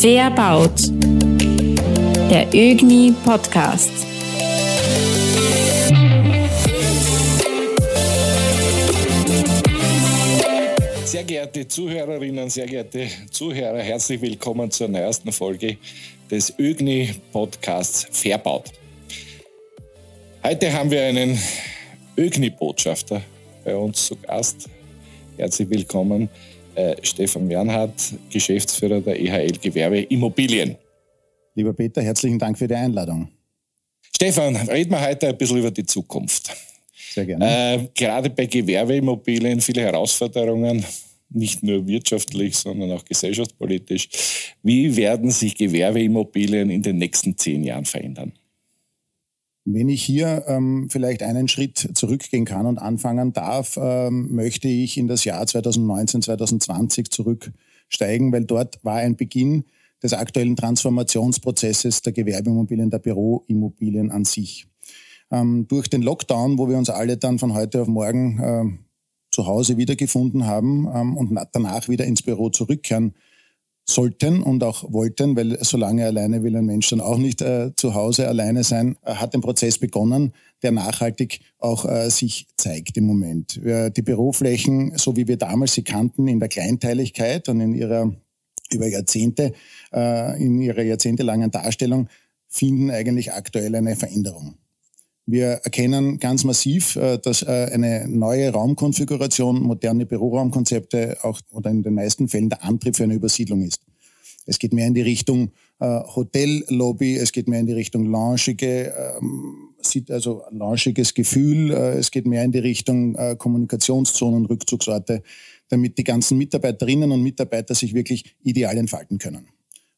Fair baut. Der ÖGNI Podcast. Sehr geehrte Zuhörerinnen, sehr geehrte Zuhörer, herzlich willkommen zur neuesten Folge des ÖGNI Podcasts Fairbaut. Heute haben wir einen ÖGNI-Botschafter bei uns zu Gast. Herzlich willkommen, äh, Stefan Wernhardt, Geschäftsführer der EHL Gewerbe Immobilien. Lieber Peter, herzlichen Dank für die Einladung. Stefan, reden wir heute ein bisschen über die Zukunft. Sehr gerne. Äh, gerade bei Gewerbeimmobilien viele Herausforderungen, nicht nur wirtschaftlich, sondern auch gesellschaftspolitisch. Wie werden sich Gewerbeimmobilien in den nächsten zehn Jahren verändern? Wenn ich hier ähm, vielleicht einen Schritt zurückgehen kann und anfangen darf, ähm, möchte ich in das Jahr 2019, 2020 zurücksteigen, weil dort war ein Beginn des aktuellen Transformationsprozesses der Gewerbeimmobilien, der Büroimmobilien an sich. Ähm, durch den Lockdown, wo wir uns alle dann von heute auf morgen äh, zu Hause wiedergefunden haben ähm, und danach wieder ins Büro zurückkehren sollten und auch wollten, weil solange alleine will ein Mensch dann auch nicht äh, zu Hause alleine sein, äh, hat ein Prozess begonnen, der nachhaltig auch äh, sich zeigt im Moment. Äh, die Büroflächen, so wie wir damals sie kannten, in der Kleinteiligkeit und in ihrer über Jahrzehnte, äh, in ihrer jahrzehntelangen Darstellung, finden eigentlich aktuell eine Veränderung. Wir erkennen ganz massiv, äh, dass äh, eine neue Raumkonfiguration, moderne Büroraumkonzepte auch oder in den meisten Fällen der Antrieb für eine Übersiedlung ist. Es geht mehr in die Richtung äh, Hotellobby, es geht mehr in die Richtung loungige, ähm, also loungiges Gefühl, es geht mehr in die Richtung Kommunikationszonen, Rückzugsorte, damit die ganzen Mitarbeiterinnen und Mitarbeiter sich wirklich ideal entfalten können.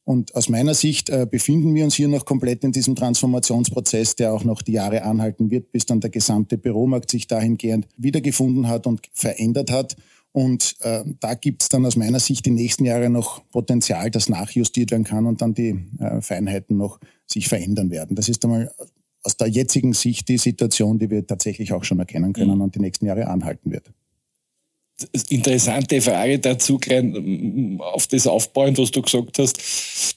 Und aus meiner Sicht äh, befinden wir uns hier noch komplett in diesem Transformationsprozess, der auch noch die Jahre anhalten wird, bis dann der gesamte Büromarkt sich dahingehend wiedergefunden hat und verändert hat. Und äh, da gibt es dann aus meiner Sicht die nächsten Jahre noch Potenzial, das nachjustiert werden kann und dann die äh, Feinheiten noch sich verändern werden. Das ist einmal aus der jetzigen Sicht die Situation, die wir tatsächlich auch schon erkennen können mhm. und die nächsten Jahre anhalten wird interessante Frage dazu, klein auf das aufbauend, was du gesagt hast.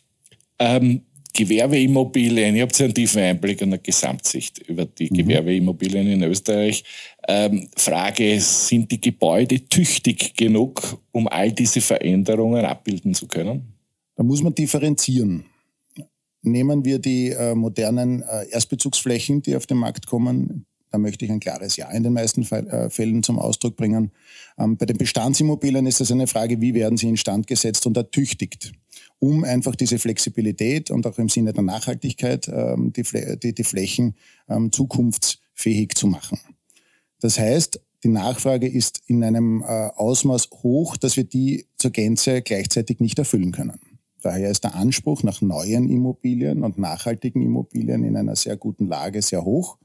Ähm, Gewerbeimmobilien, ihr habt einen tiefen Einblick und eine Gesamtsicht über die mhm. Gewerbeimmobilien in Österreich. Ähm, Frage, sind die Gebäude tüchtig genug, um all diese Veränderungen abbilden zu können? Da muss man differenzieren. Nehmen wir die äh, modernen äh, Erstbezugsflächen, die auf den Markt kommen, da möchte ich ein klares Ja in den meisten äh, Fällen zum Ausdruck bringen. Ähm, bei den Bestandsimmobilien ist es eine Frage, wie werden sie instand gesetzt und ertüchtigt, um einfach diese Flexibilität und auch im Sinne der Nachhaltigkeit ähm, die, Flächen ähm, zukunftsfähig zu machen. Das heißt, die Nachfrage ist in einem äh, Ausmaß hoch, dass wir die zur Gänze gleichzeitig nicht erfüllen können. Daher ist der Anspruch nach neuen Immobilien und nachhaltigen Immobilien in einer sehr guten Lage sehr hoch.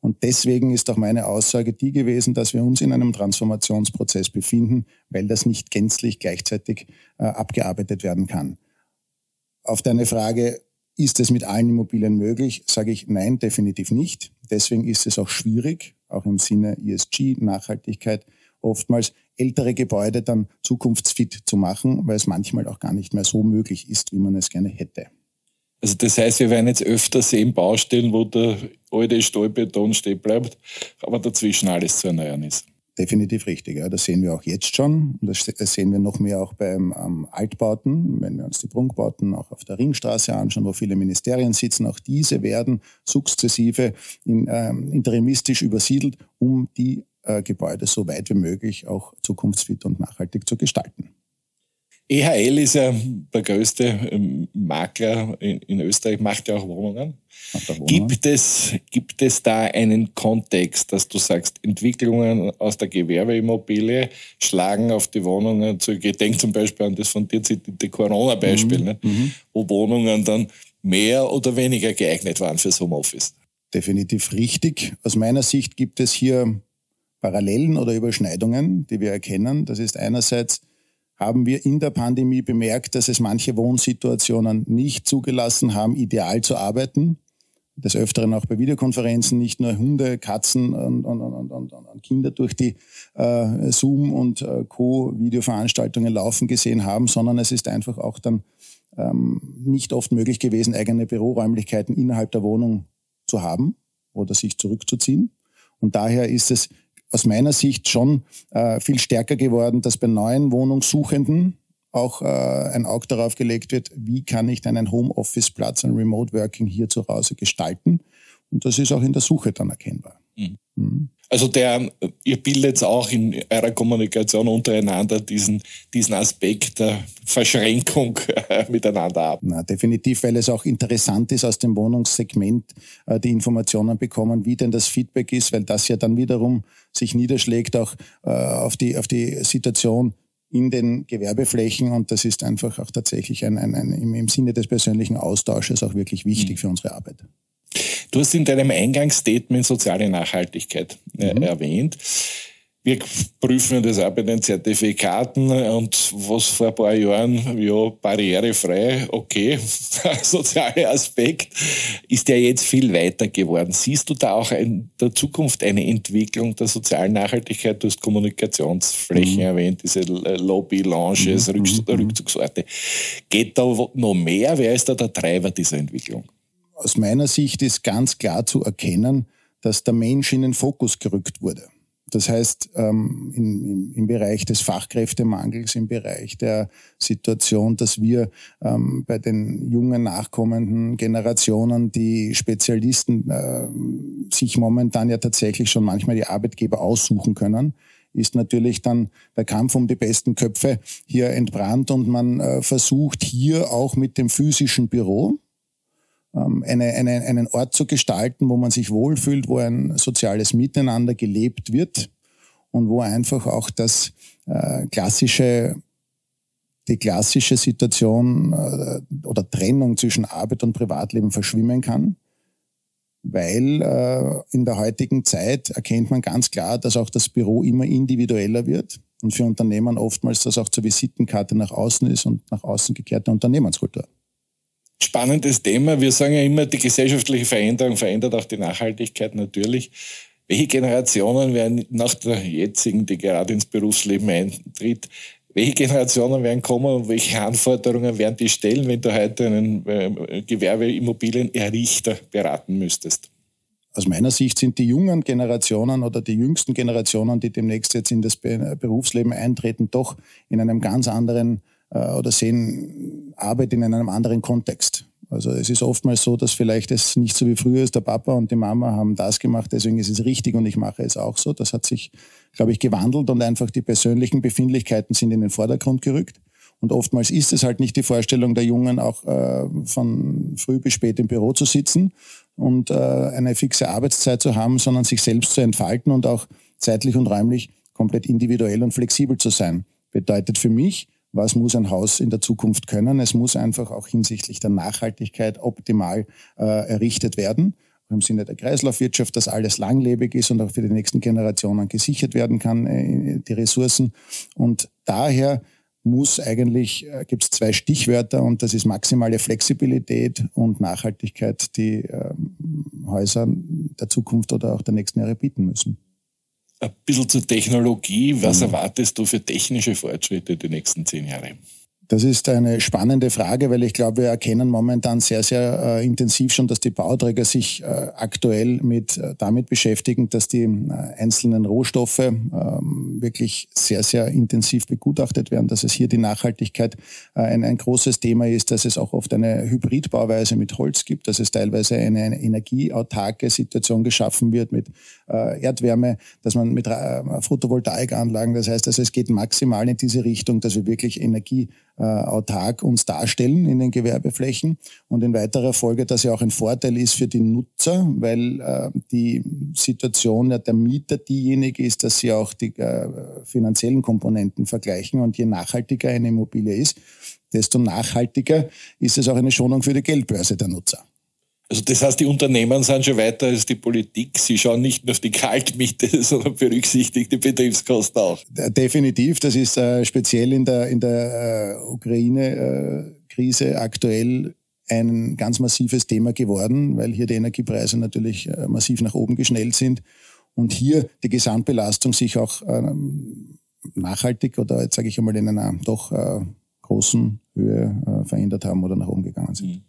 Und deswegen ist auch meine Aussage die gewesen, dass wir uns in einem Transformationsprozess befinden, weil das nicht gänzlich gleichzeitig äh, abgearbeitet werden kann. Auf deine Frage, ist es mit allen Immobilien möglich, sage ich nein, definitiv nicht. Deswegen ist es auch schwierig, auch im Sinne ESG, Nachhaltigkeit, oftmals ältere Gebäude dann zukunftsfit zu machen, weil es manchmal auch gar nicht mehr so möglich ist, wie man es gerne hätte. Also das heißt, wir werden jetzt öfter sehen Baustellen, wo der alte Stahlbeton stehen bleibt, aber dazwischen alles zu erneuern ist. Definitiv richtig. Ja. Das sehen wir auch jetzt schon. Das sehen wir noch mehr auch beim ähm, Altbauten. Wenn wir uns die Prunkbauten auch auf der Ringstraße anschauen, wo viele Ministerien sitzen, auch diese werden sukzessive in, ähm, interimistisch übersiedelt, um die äh, Gebäude so weit wie möglich auch zukunftsfit und nachhaltig zu gestalten. EHL ist ja der größte ähm, Makler in, in Österreich, macht ja auch Wohnungen. Wohnungen. Gibt, es, gibt es da einen Kontext, dass du sagst, Entwicklungen aus der Gewerbeimmobilie schlagen auf die Wohnungen zurück? Ich denke zum Beispiel an das von dir zitierte Corona-Beispiel, mhm. mhm. wo Wohnungen dann mehr oder weniger geeignet waren fürs Homeoffice. Definitiv richtig. Aus meiner Sicht gibt es hier Parallelen oder Überschneidungen, die wir erkennen. Das ist einerseits haben wir in der Pandemie bemerkt, dass es manche Wohnsituationen nicht zugelassen haben, ideal zu arbeiten. Des Öfteren auch bei Videokonferenzen nicht nur Hunde, Katzen und, und, und, und, und Kinder durch die äh, Zoom und äh, Co. Videoveranstaltungen laufen gesehen haben, sondern es ist einfach auch dann ähm, nicht oft möglich gewesen, eigene Büroräumlichkeiten innerhalb der Wohnung zu haben oder sich zurückzuziehen. Und daher ist es aus meiner Sicht schon äh, viel stärker geworden, dass bei neuen Wohnungssuchenden auch äh, ein Auge darauf gelegt wird, wie kann ich denn einen Homeoffice-Platz, ein Remote Working hier zu Hause gestalten. Und das ist auch in der Suche dann erkennbar. Mhm. Mhm. Also der, ihr bildet auch in eurer Kommunikation untereinander diesen, diesen Aspekt der Verschränkung äh, miteinander ab. Na, definitiv, weil es auch interessant ist, aus dem Wohnungssegment äh, die Informationen bekommen, wie denn das Feedback ist, weil das ja dann wiederum sich niederschlägt auch äh, auf, die, auf die Situation in den Gewerbeflächen und das ist einfach auch tatsächlich ein, ein, ein im, im Sinne des persönlichen Austausches auch wirklich wichtig mhm. für unsere Arbeit. Du hast in deinem Eingangsstatement soziale Nachhaltigkeit äh, mhm. erwähnt. Wir prüfen das auch bei den Zertifikaten und was vor ein paar Jahren, ja, barrierefrei, okay, soziale Aspekt, ist ja jetzt viel weiter geworden. Siehst du da auch in der Zukunft eine Entwicklung der sozialen Nachhaltigkeit? Du hast Kommunikationsflächen mhm. erwähnt, diese Lobby-Lounges, mhm. mhm. Rückzugsorte. Geht da noch mehr? Wer ist da der Treiber dieser Entwicklung? Aus meiner Sicht ist ganz klar zu erkennen, dass der Mensch in den Fokus gerückt wurde. Das heißt, ähm, im, im, Bereich des Fachkräftemangels, im Bereich der Situation, dass wir ähm, bei den jungen nachkommenden Generationen, die Spezialisten äh, sich momentan ja tatsächlich schon manchmal die Arbeitgeber aussuchen können, ist natürlich dann der Kampf um die besten Köpfe hier entbrannt und man äh, versucht hier auch mit dem physischen Büro, eine, eine, einen Ort zu gestalten, wo man sich wohlfühlt, wo ein soziales Miteinander gelebt wird und wo einfach auch das äh, klassische die klassische Situation äh, oder Trennung zwischen Arbeit und Privatleben verschwimmen kann, weil äh, in der heutigen Zeit erkennt man ganz klar, dass auch das Büro immer individueller wird und für Unternehmen oftmals das auch zur Visitenkarte nach außen ist und nach außen gekehrte Unternehmenskultur spannendes Thema. Wir sagen ja immer, die gesellschaftliche Veränderung verändert auch die Nachhaltigkeit natürlich. Welche Generationen werden nach der jetzigen, die gerade ins Berufsleben eintritt, welche Generationen werden kommen und welche Anforderungen werden die stellen, wenn du heute einen äh, Gewerbeimmobilienerrichter beraten müsstest? Aus meiner Sicht sind die jungen Generationen oder die jüngsten Generationen, die demnächst jetzt in das Berufsleben eintreten, doch in einem ganz anderen äh, oder sehen Arbeit in einem anderen Kontext. Also es ist oftmals so, dass vielleicht es nicht so wie früher ist, der Papa und die Mama haben das gemacht, deswegen ist es richtig und ich mache es auch so. Das hat sich, glaube ich, gewandelt und einfach die persönlichen Befindlichkeiten sind in den Vordergrund gerückt. Und oftmals ist es halt nicht die Vorstellung der Jungen, auch äh, von früh bis spät im Büro zu sitzen und äh, eine fixe Arbeitszeit zu haben, sondern sich selbst zu entfalten und auch zeitlich und räumlich komplett individuell und flexibel zu sein. Bedeutet für mich, was muss ein Haus in der Zukunft können. Es muss einfach auch hinsichtlich der Nachhaltigkeit optimal äh, errichtet werden. Im Sinne der Kreislaufwirtschaft, dass alles langlebig ist und auch für die nächsten Generationen gesichert werden kann, äh, die Ressourcen. Und daher muss eigentlich, äh, gibt es zwei Stichwörter und das ist maximale Flexibilität und Nachhaltigkeit, die äh, Häuser der Zukunft oder auch der nächsten Jahre bieten müssen ein bisschen zur Technologie. Was mhm. erwartest du für technische Fortschritte die nächsten zehn Jahre? Das ist eine spannende Frage, weil ich glaube, wir erkennen momentan sehr, sehr äh, intensiv schon, dass die Bauträger sich äh, aktuell mit äh, damit beschäftigen, dass die äh, einzelnen Rohstoffe ähm, wirklich sehr, sehr intensiv begutachtet werden, dass es hier die Nachhaltigkeit äh, ein, ein großes Thema ist, dass es auch oft eine Hybridbauweise mit Holz gibt, dass es teilweise eine, eine energieautarke Situation geschaffen wird mit äh, Erdwärme, dass man mit Photovoltaikanlagen, das heißt, also es geht maximal in diese Richtung, dass wir wirklich Energie äh, autark uns darstellen in den Gewerbeflächen und in weiterer Folge, dass ja auch ein Vorteil ist für die Nutzer, weil äh, die Situation ja der Mieter diejenige ist, dass sie auch die äh, finanziellen Komponenten vergleichen und je nachhaltiger eine Immobilie ist, desto nachhaltiger ist es auch eine Schonung für die Geldbörse der Nutzer. Also das heißt, die Unternehmen sind schon weiter als die Politik. Sie schauen nicht nur auf die Kaltmiete, sondern berücksichtigen die Betriebskosten auch. Definitiv. Das ist äh, speziell in der, in der äh, Ukraine-Krise äh, aktuell ein ganz massives Thema geworden, weil hier die Energiepreise natürlich äh, massiv nach oben geschnellt sind und hier die Gesamtbelastung sich auch ähm, nachhaltig oder jetzt sage ich einmal in einer doch äh, großen Höhe äh, verändert haben oder nach oben gegangen sind. Mhm.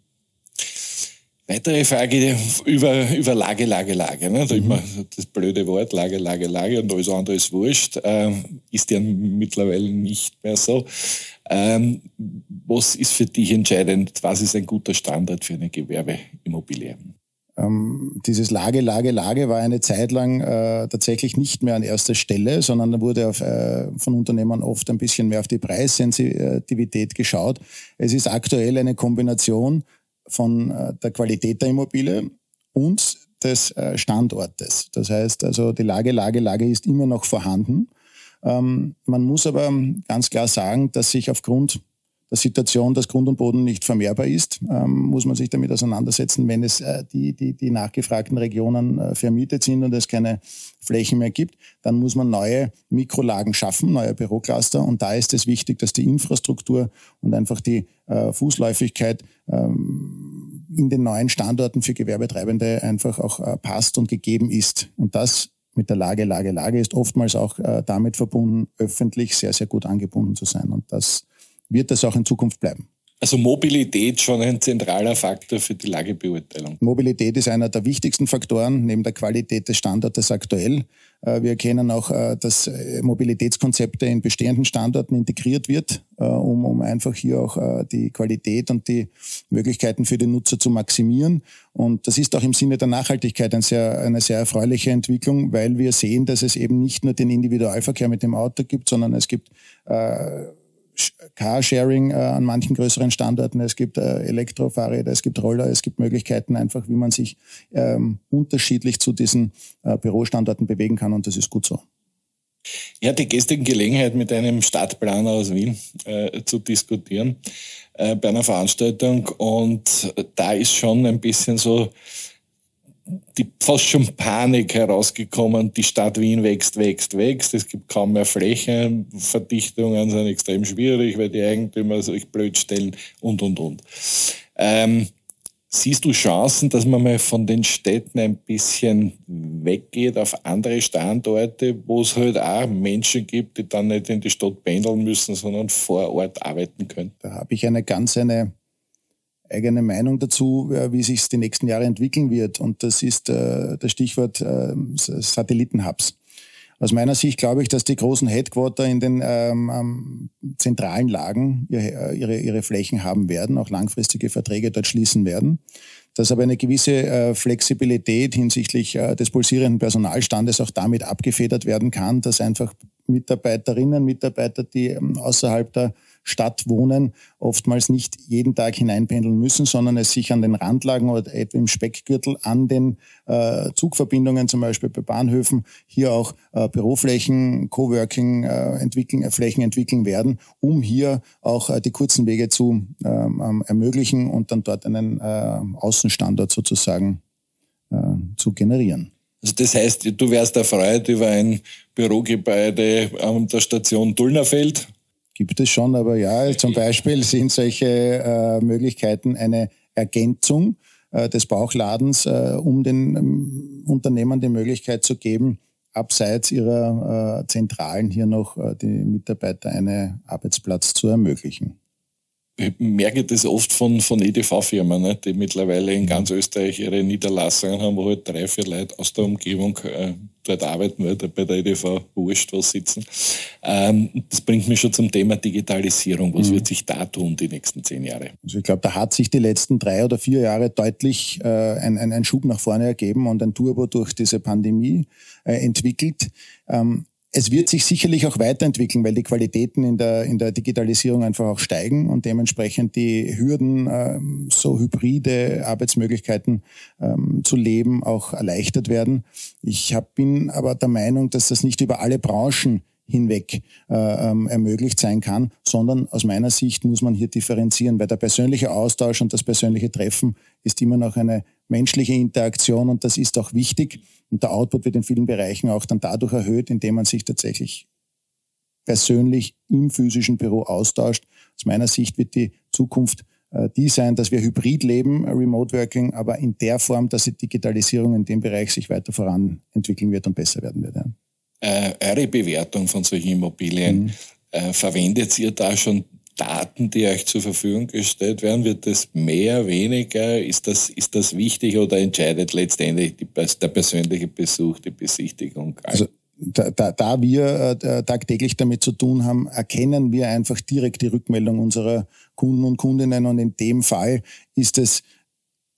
Weitere Frage über, über Lage, Lage, Lage. Ne? Da mhm. immer das blöde Wort, Lage, Lage, Lage und alles andere ist wurscht. Ähm, ist ja mittlerweile nicht mehr so. Ähm, was ist für dich entscheidend? Was ist ein guter Standard für eine Gewerbeimmobilie? Ähm, dieses Lage, Lage, Lage war eine Zeit lang äh, tatsächlich nicht mehr an erster Stelle, sondern da wurde auf, äh, von Unternehmern oft ein bisschen mehr auf die Preissensitivität geschaut. Es ist aktuell eine Kombination von äh, der Qualität der Immobilie und des äh, Standortes. Das heißt also, die Lage, Lage, Lage ist immer noch vorhanden. Ähm, man muss aber ganz klar sagen, dass sich aufgrund der Situation, dass Grund und Boden nicht vermehrbar ist, ähm, muss man sich damit auseinandersetzen, wenn es äh, die, die, die nachgefragten Regionen äh, vermietet sind und es keine Flächen mehr gibt, dann muss man neue Mikrolagen schaffen, neue Bürocluster und da ist es wichtig, dass die Infrastruktur und einfach die äh, Fußläufigkeit ähm, in den neuen Standorten für Gewerbetreibende einfach auch äh, passt und gegeben ist. Und das mit der Lage, Lage, Lage ist oftmals auch äh, damit verbunden, öffentlich sehr, sehr gut angebunden zu sein. Und das wird das auch in Zukunft bleiben. Also Mobilität schon ein zentraler Faktor für die Lagebeurteilung. Mobilität ist einer der wichtigsten Faktoren neben der Qualität des Standortes aktuell. Äh, wir erkennen auch, äh, dass äh, Mobilitätskonzepte in bestehenden Standorten integriert wird, um, um einfach hier auch die Qualität und die Möglichkeiten für den Nutzer zu maximieren. Und das ist auch im Sinne der Nachhaltigkeit eine sehr, eine sehr erfreuliche Entwicklung, weil wir sehen, dass es eben nicht nur den Individualverkehr mit dem Auto gibt, sondern es gibt äh, Carsharing äh, an manchen größeren Standorten, es gibt äh, Elektrofahrräder, es gibt Roller, es gibt Möglichkeiten einfach, wie man sich ähm, unterschiedlich zu diesen äh, Bürostandorten bewegen kann und das ist gut so. Ich hatte gestern Gelegenheit, mit einem Stadtplaner aus Wien äh, zu diskutieren äh, bei einer Veranstaltung und da ist schon ein bisschen so die fast schon Panik herausgekommen, die Stadt Wien wächst, wächst, wächst, es gibt kaum mehr Flächen, Verdichtungen sind extrem schwierig, weil die Eigentümer sich blöd stellen und, und, und. Ähm, siehst du Chancen, dass man mal von den Städten ein bisschen weggeht auf andere Standorte, wo es halt auch Menschen gibt, die dann nicht in die Stadt pendeln müssen, sondern vor Ort arbeiten können? Da habe ich eine ganz eine eigene Meinung dazu, äh, wie sich es die nächsten Jahre entwickeln wird. Und das ist äh, das Stichwort äh, Satellitenhubs. Aus meiner Sicht glaube ich, dass die großen Headquarter in den ähm, zentralen Lagen ihre, ihre, ihre Flächen haben werden, auch langfristige Verträge dort schließen werden. Dass aber eine gewisse äh, Flexibilität hinsichtlich äh, des pulsierenden Personalstandes auch damit abgefedert werden kann, dass einfach Mitarbeiterinnen, Mitarbeiter, die ähm, außerhalb der Stadt wohnen, oftmals nicht jeden Tag hineinpendeln müssen, sondern es sich an den Randlagen oder etwa im Speckgürtel an den äh, Zugverbindungen, zum Beispiel bei Bahnhöfen, hier auch äh, Büroflächen, Coworking äh, entwickeln, äh, Flächen entwickeln werden, um hier auch äh, die kurzen Wege zu ähm, ähm ermöglichen und dann dort einen äh, Außenstandort sozusagen äh, zu generieren. Also das heißt, du wärst erfreut über ein Bürogebäude an der Station Dullnerfeld gibt es schon, aber ja, zum Beispiel sind solche äh, Möglichkeiten eine Ergänzung äh, des Bauchladens, äh, um den ähm, Unternehmern die Möglichkeit zu geben, abseits ihrer äh, Zentralen hier noch äh, die Mitarbeiter einen Arbeitsplatz zu ermöglichen. ich merke das oft von, von EDV-Firmen, ne, die mittlerweile in ganz Österreich ihre Niederlassungen haben, wo halt drei, vier Leute aus der Umgebung äh, dort arbeiten, weil bei der EDV wurscht was sitzen. Ähm, das bringt mich schon zum Thema Digitalisierung. Was mhm. wird sich da tun die nächsten zehn Jahre? Also ich glaube, da hat sich die letzten drei oder vier Jahre deutlich äh, ein, ein, ein Schub nach vorne ergeben und ein Turbo durch diese Pandemie äh, entwickelt. Ähm, es wird sich sicherlich auch weiterentwickeln, weil die Qualitäten in der, in der Digitalisierung einfach auch steigen und dementsprechend die Hürden, ähm, so hybride Arbeitsmöglichkeiten ähm, zu leben, auch erleichtert werden. Ich hab, bin aber der Meinung, dass das nicht über alle Branchen hinweg äh, ähm, ermöglicht sein kann, sondern aus meiner Sicht muss man hier differenzieren, weil der persönliche Austausch und das persönliche Treffen ist immer noch eine menschliche Interaktion und das ist auch wichtig. Und der Output wird in vielen Bereichen auch dann dadurch erhöht, indem man sich tatsächlich persönlich im physischen Büro austauscht. Aus meiner Sicht wird die Zukunft äh, die sein, dass wir hybrid leben, Remote Working, aber in der Form, dass die Digitalisierung in dem Bereich sich weiter voran entwickeln wird und besser werden wird. Ja äh, eure Bewertung von solchen Immobilien, mhm. äh, verwendet ihr da schon Daten, die euch zur Verfügung gestellt werden? Wird das mehr, weniger? Ist das, ist das wichtig oder entscheidet letztendlich die, der persönliche Besuch, die Besichtigung? Also da, da, da wir äh, tagtäglich damit zu tun haben, erkennen wir einfach direkt die Rückmeldung unserer Kunden und Kundinnen und in dem Fall ist es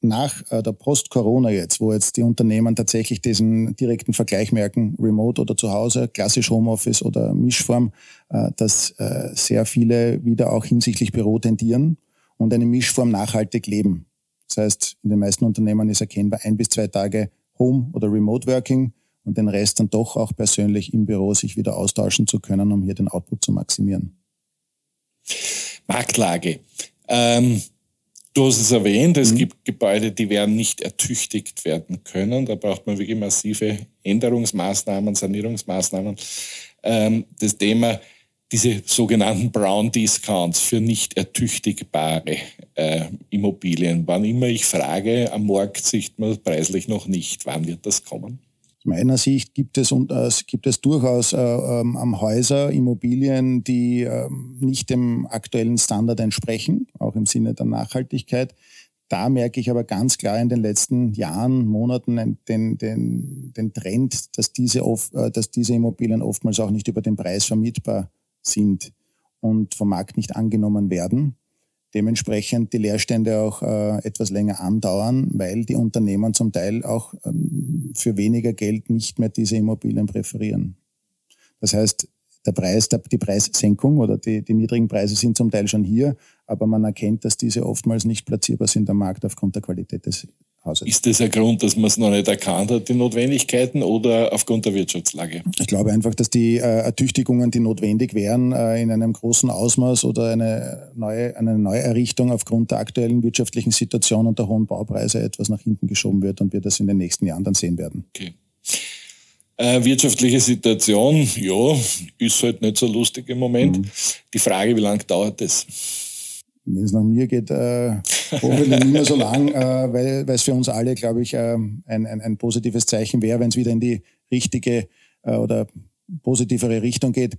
nach äh, der Post-Corona jetzt, wo jetzt die Unternehmen tatsächlich diesen direkten Vergleich merken, remote oder zu Hause, klassisch Homeoffice oder Mischform, äh, dass äh, sehr viele wieder auch hinsichtlich Büro tendieren und eine Mischform nachhaltig leben. Das heißt, in den meisten Unternehmen ist erkennbar ein bis zwei Tage Home oder Remote Working und den Rest dann doch auch persönlich im Büro sich wieder austauschen zu können, um hier den Output zu maximieren. Marktlage. Ähm Du hast es erwähnt, es mhm. gibt Gebäude, die werden nicht ertüchtigt werden können. Da braucht man wirklich massive Änderungsmaßnahmen, Sanierungsmaßnahmen. Ähm, das Thema, diese sogenannten Brown Discounts für nicht ertüchtigbare äh, Immobilien. Wann immer ich frage, am Markt sieht man preislich noch nicht. Wann wird das kommen? Aus meiner Sicht gibt es, und, äh, gibt es durchaus äh, ähm, am Häuser Immobilien, die äh, nicht dem aktuellen Standard entsprechen, auch im Sinne der Nachhaltigkeit. Da merke ich aber ganz klar in den letzten Jahren, Monaten den, den, den Trend, dass diese, oft, äh, dass diese Immobilien oftmals auch nicht über den Preis vermietbar sind und vom Markt nicht angenommen werden dementsprechend die Leerstände auch äh, etwas länger andauern, weil die Unternehmen zum Teil auch ähm, für weniger Geld nicht mehr diese Immobilien präferieren. Das heißt, der Preis, der, die Preissenkung oder die, die niedrigen Preise sind zum Teil schon hier, aber man erkennt, dass diese oftmals nicht platzierbar sind am Markt aufgrund der Qualität des Hauses. Ist das ein Grund, dass man es noch nicht erkannt hat, die Notwendigkeiten, oder aufgrund der Wirtschaftslage? Ich glaube einfach, dass die äh, Ertüchtigungen, die notwendig wären, äh, in einem großen Ausmaß oder eine neue, eine Neuerrichtung aufgrund der aktuellen wirtschaftlichen Situation und der hohen Baupreise etwas nach hinten geschoben wird und wir das in den nächsten Jahren dann sehen werden. Okay. Äh, wirtschaftliche Situation, ja, ist halt nicht so lustig im Moment. Mhm. Die Frage, wie lange dauert das? Wenn es nach mir geht, äh, hoffentlich nicht mehr so lang, äh, weil es für uns alle, glaube ich, äh, ein, ein, ein positives Zeichen wäre, wenn es wieder in die richtige äh, oder positivere Richtung geht.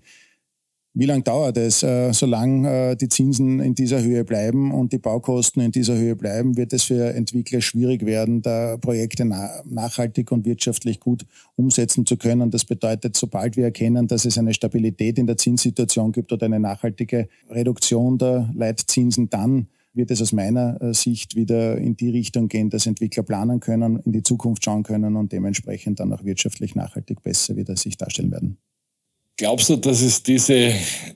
Wie lange dauert es? Äh, solange äh, die Zinsen in dieser Höhe bleiben und die Baukosten in dieser Höhe bleiben, wird es für Entwickler schwierig werden, da Projekte nachhaltig und wirtschaftlich gut umsetzen zu können. Das bedeutet, sobald wir erkennen, dass es eine Stabilität in der Zinssituation gibt oder eine nachhaltige Reduktion der Leitzinsen, dann wird es aus meiner äh, Sicht wieder in die Richtung gehen, dass Entwickler planen können, in die Zukunft schauen können und dementsprechend dann auch wirtschaftlich nachhaltig besser wieder sich darstellen werden. Glaubst du, dass es diese,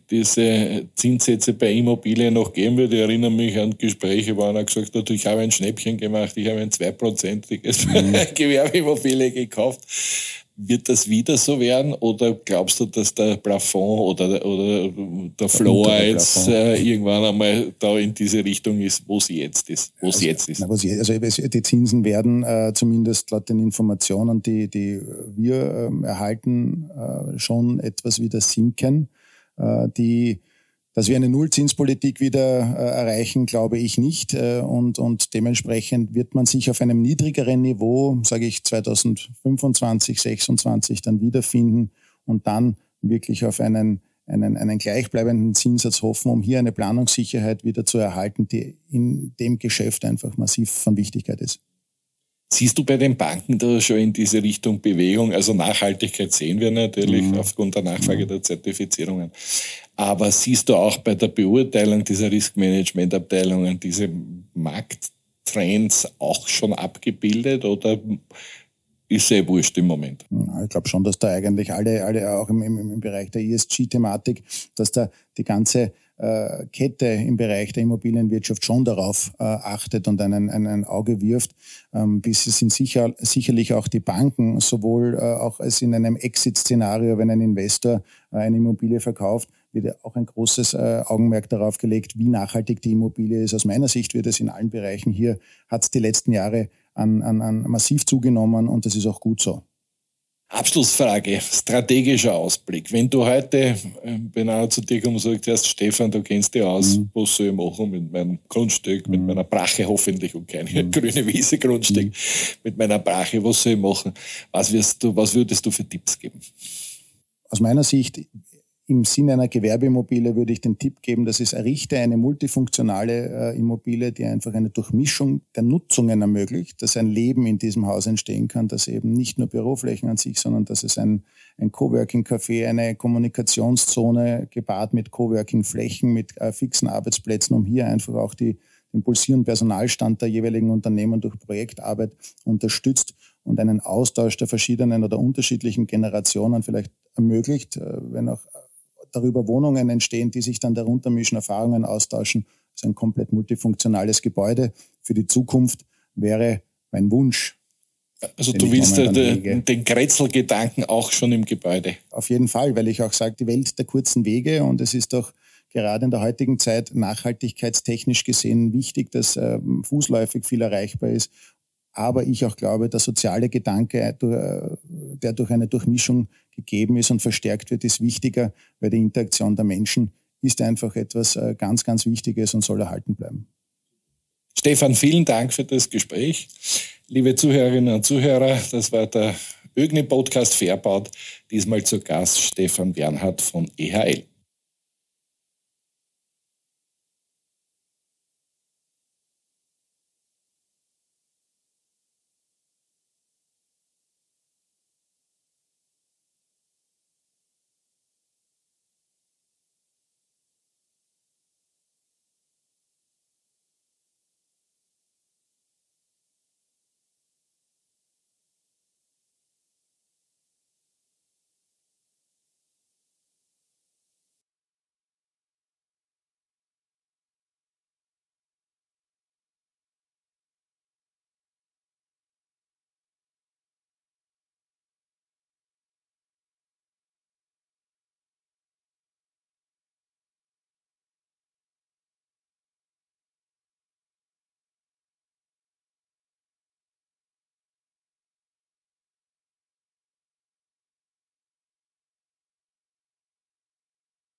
diese Zinssätze bei Immobilien noch geben wird? Ich erinnere mich an Gespräche, wo einer gesagt hat, ich habe ein Schnäppchen gemacht, ich habe ein zweiprozentiges mhm. Gewerbeimmobilie gekauft. Wird das wieder so werden oder glaubst du, dass der Plafond oder, oder der Floor jetzt äh, irgendwann einmal da in diese Richtung ist, wo sie jetzt ist? Wo also, jetzt ist? Na, was jetzt, also die Zinsen werden äh, zumindest laut den Informationen, die, die wir äh, erhalten, äh, schon etwas wieder sinken. Äh, die dass wir eine Nullzinspolitik wieder äh, erreichen, glaube ich nicht. Äh, und, und dementsprechend wird man sich auf einem niedrigeren Niveau, sage ich 2025, 2026 dann wiederfinden und dann wirklich auf einen, einen, einen gleichbleibenden Zinssatz hoffen, um hier eine Planungssicherheit wieder zu erhalten, die in dem Geschäft einfach massiv von Wichtigkeit ist. Siehst du bei den Banken da schon in diese Richtung Bewegung? Also Nachhaltigkeit sehen wir natürlich mhm. aufgrund der Nachfrage mhm. der Zertifizierungen. Aber siehst du auch bei der Beurteilung dieser Riskmanagementabteilungen diese Markttrends auch schon abgebildet oder ist sehr wurscht im Moment. Ich glaube schon, dass da eigentlich alle, alle auch im, im, im Bereich der ESG-Thematik, dass da die ganze Kette im Bereich der Immobilienwirtschaft schon darauf äh, achtet und einen, ein Auge wirft. Ähm, bis es sind sicher, sicherlich auch die Banken, sowohl äh, auch als in einem Exit-Szenario, wenn ein Investor äh, eine Immobilie verkauft, wird auch ein großes äh, Augenmerk darauf gelegt, wie nachhaltig die Immobilie ist. Aus meiner Sicht wird es in allen Bereichen hier, hat es die letzten Jahre an, an, an massiv zugenommen und das ist auch gut so. Abschlussfrage, strategischer Ausblick. Wenn du heute, wenn einer zu dir kommt und sagt, erst Stefan, du kennst dich aus, mhm. was soll ich machen mit meinem Grundstück, mit mhm. meiner Brache hoffentlich und keine mhm. grüne Wiese Grundstück, mhm. mit meiner Brache, was soll ich machen? Was, wirst du, was würdest du für Tipps geben? Aus meiner Sicht im Sinne einer Gewerbeimmobilie würde ich den Tipp geben, dass es errichte eine multifunktionale äh, Immobilie, die einfach eine Durchmischung der Nutzungen ermöglicht, dass ein Leben in diesem Haus entstehen kann, dass eben nicht nur Büroflächen an sich, sondern dass es ein, ein Coworking-Café, eine Kommunikationszone gepaart mit Coworking-Flächen, mit äh, fixen Arbeitsplätzen, um hier einfach auch die, den pulsierenden Personalstand der jeweiligen Unternehmen durch Projektarbeit unterstützt und einen Austausch der verschiedenen oder unterschiedlichen Generationen vielleicht ermöglicht, äh, wenn auch darüber Wohnungen entstehen, die sich dann darunter mischen, Erfahrungen austauschen. Das ist ein komplett multifunktionales Gebäude. Für die Zukunft wäre mein Wunsch. Also du willst den, den Kretzelgedanken auch schon im Gebäude. Auf jeden Fall, weil ich auch sage, die Welt der kurzen Wege und es ist doch gerade in der heutigen Zeit nachhaltigkeitstechnisch gesehen wichtig, dass ähm, fußläufig viel erreichbar ist aber ich auch glaube, der soziale Gedanke, äh, der durch eine Durchmischung gegeben ist und verstärkt wird, ist wichtiger, weil die Interaktion der Menschen ist einfach etwas äh, ganz, ganz Wichtiges und soll erhalten bleiben. Stefan, vielen Dank für das Gespräch. Liebe Zuhörerinnen und Zuhörer, das war der Ögni Podcast Fairbaut. Diesmal zu Gast Stefan Bernhard von EHL.